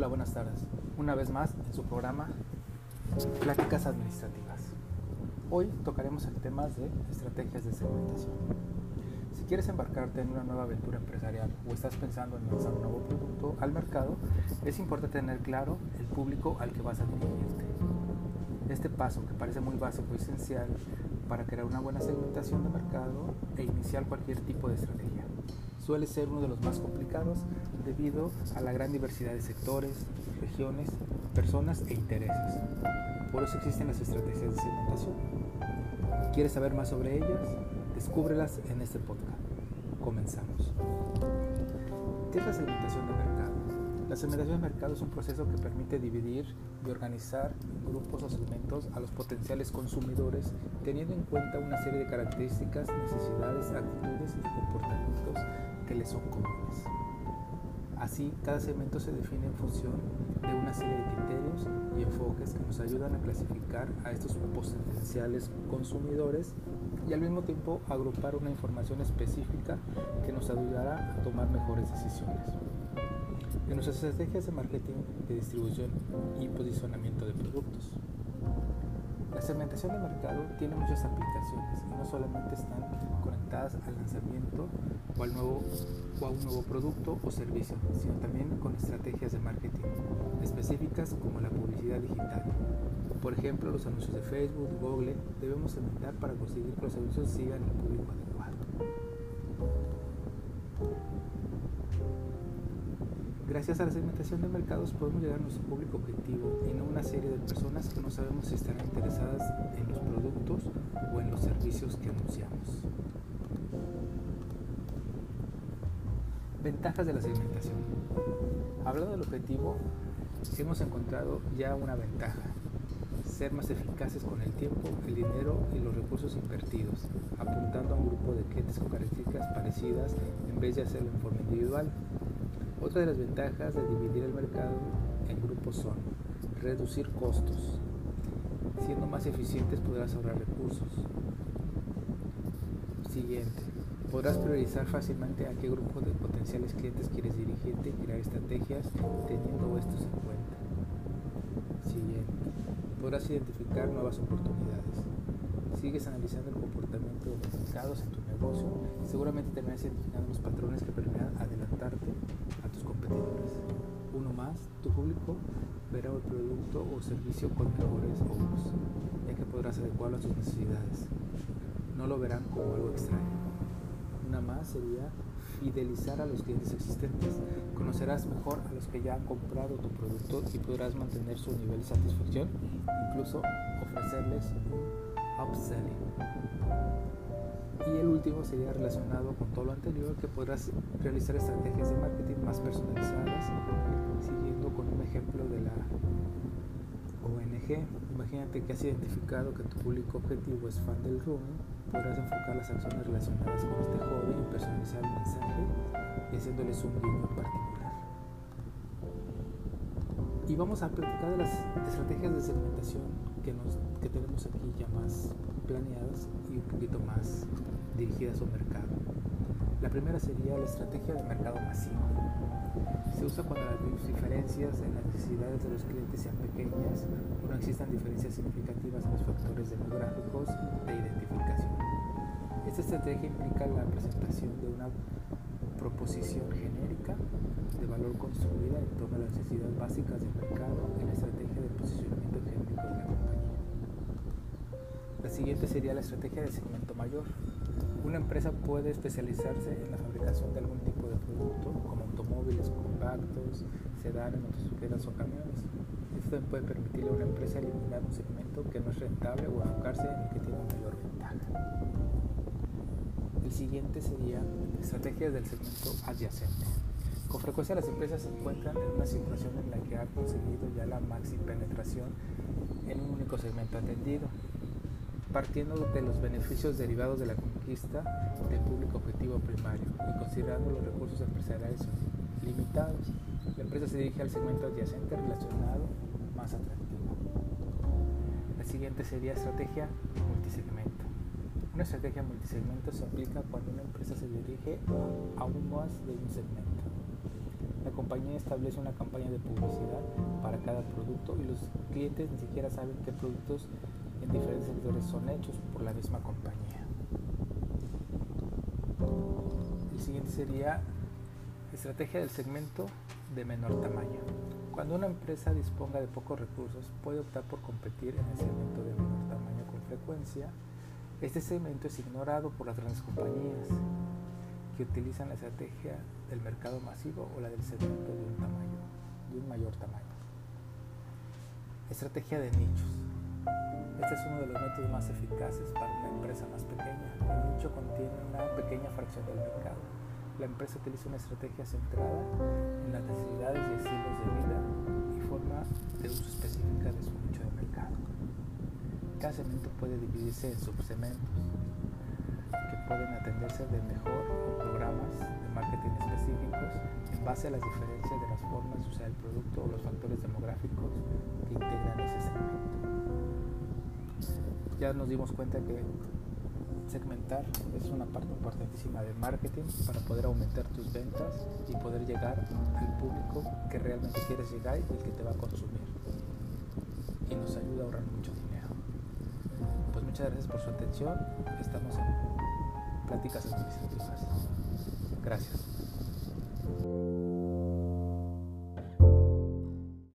Hola, buenas tardes. Una vez más en su programa Pláticas Administrativas. Hoy tocaremos el tema de estrategias de segmentación. Si quieres embarcarte en una nueva aventura empresarial o estás pensando en lanzar un nuevo producto al mercado, es importante tener claro el público al que vas a dirigirte. Este paso, que parece muy básico y esencial para crear una buena segmentación de mercado e iniciar cualquier tipo de estrategia, suele ser uno de los más complicados debido a la gran diversidad de sectores, regiones, personas e intereses. Por eso existen las estrategias de segmentación. ¿Quieres saber más sobre ellas? Descúbrelas en este podcast. Comenzamos. ¿Qué es la segmentación de mercado? La segmentación de mercado es un proceso que permite dividir y organizar grupos o segmentos a los potenciales consumidores teniendo en cuenta una serie de características, necesidades, actitudes y comportamientos que les son comunes. Así, cada segmento se define en función de una serie de criterios y enfoques que nos ayudan a clasificar a estos potenciales consumidores y al mismo tiempo agrupar una información específica que nos ayudará a tomar mejores decisiones. En nuestras estrategias de marketing, de distribución y posicionamiento de productos. La segmentación de mercado tiene muchas aplicaciones y no solamente están conectadas al lanzamiento o, al nuevo, o a un nuevo producto o servicio, sino también con estrategias de marketing específicas como la publicidad digital. Por ejemplo, los anuncios de Facebook, Google, debemos segmentar para conseguir que los anuncios sigan el público adecuado. Gracias a la segmentación de mercados podemos llegar a nuestro público objetivo y no una serie de personas que no sabemos si estarán interesadas en los productos o en los servicios que anunciamos. Ventajas de la segmentación. Hablando del objetivo, hemos encontrado ya una ventaja. Ser más eficaces con el tiempo, el dinero y los recursos invertidos, apuntando a un grupo de clientes con características parecidas en vez de hacerlo en forma individual. Otra de las ventajas de dividir el mercado en grupos son reducir costos. Siendo más eficientes podrás ahorrar recursos. Siguiente. Podrás priorizar fácilmente a qué grupo de potenciales clientes quieres dirigirte y crear estrategias teniendo estos en cuenta. Siguiente. Podrás identificar nuevas oportunidades. Sigues analizando el comportamiento de los mercados en tu negocio, seguramente terminarás identificando los patrones que permitan adelantarte uno más, tu público verá el producto o servicio con mejores ojos, ya que podrás adecuarlo a sus necesidades. No lo verán como algo extraño. Una más sería fidelizar a los clientes existentes. Conocerás mejor a los que ya han comprado tu producto y podrás mantener su nivel de satisfacción, incluso ofrecerles upselling. Y el último sería relacionado con todo lo anterior, que podrás realizar estrategias de marketing más personalizadas, siguiendo con un ejemplo de la ONG. Imagínate que has identificado que tu público objetivo es fan del rooming, podrás enfocar las acciones relacionadas con este hobby y personalizar el mensaje y haciéndoles un guiño particular. Y vamos a platicar de las estrategias de segmentación que, nos, que tenemos aquí ya más planeadas y un poquito más dirigidas a un mercado. La primera sería la estrategia de mercado masivo. Se usa cuando las diferencias en las necesidades de los clientes sean pequeñas o no existan diferencias significativas en los factores demográficos de identificación. Esta estrategia implica la presentación de una proposición genérica de valor construida en torno a las necesidades básicas del mercado en la estrategia de posicionamiento siguiente sería la estrategia de segmento mayor. Una empresa puede especializarse en la fabricación de algún tipo de producto, como automóviles compactos, sedanes, motocicletas o camiones. Esto puede permitirle a una empresa eliminar un segmento que no es rentable o enfocarse en el que tiene mayor ventaja. El siguiente sería estrategias del segmento adyacente. Con frecuencia las empresas se encuentran en una situación en la que han conseguido ya la máxima penetración en un único segmento atendido, partiendo de los beneficios derivados de la conquista del público objetivo primario y considerando los recursos empresariales limitados, la empresa se dirige al segmento adyacente relacionado más atractivo. La siguiente sería estrategia multisegmento. Una estrategia multisegmento se aplica cuando una empresa se dirige a aún más de un segmento. La compañía establece una campaña de publicidad para cada producto y los clientes ni siquiera saben qué productos en diferentes sectores son hechos por la misma compañía. El siguiente sería estrategia del segmento de menor tamaño. Cuando una empresa disponga de pocos recursos, puede optar por competir en el segmento de menor tamaño con frecuencia. Este segmento es ignorado por las grandes compañías que utilizan la estrategia del mercado masivo o la del segmento de un de un mayor tamaño. Estrategia de nichos. Este es uno de los métodos más eficaces para una empresa más pequeña. El nicho contiene una pequeña fracción del mercado. La empresa utiliza una estrategia centrada en las necesidades y estilos de vida y forma de uso específica de su nicho de mercado. Cada segmento puede dividirse en subsegmentos pueden atenderse de mejor con programas de marketing específicos en base a las diferencias de las formas de usar el producto o los factores demográficos que integran ese segmento. Ya nos dimos cuenta que segmentar es una parte importantísima del marketing para poder aumentar tus ventas y poder llegar al público que realmente quieres llegar y que te va a consumir. Y nos ayuda a ahorrar mucho dinero. Pues muchas gracias por su atención. Estamos en Pláticas Administrativas. Gracias.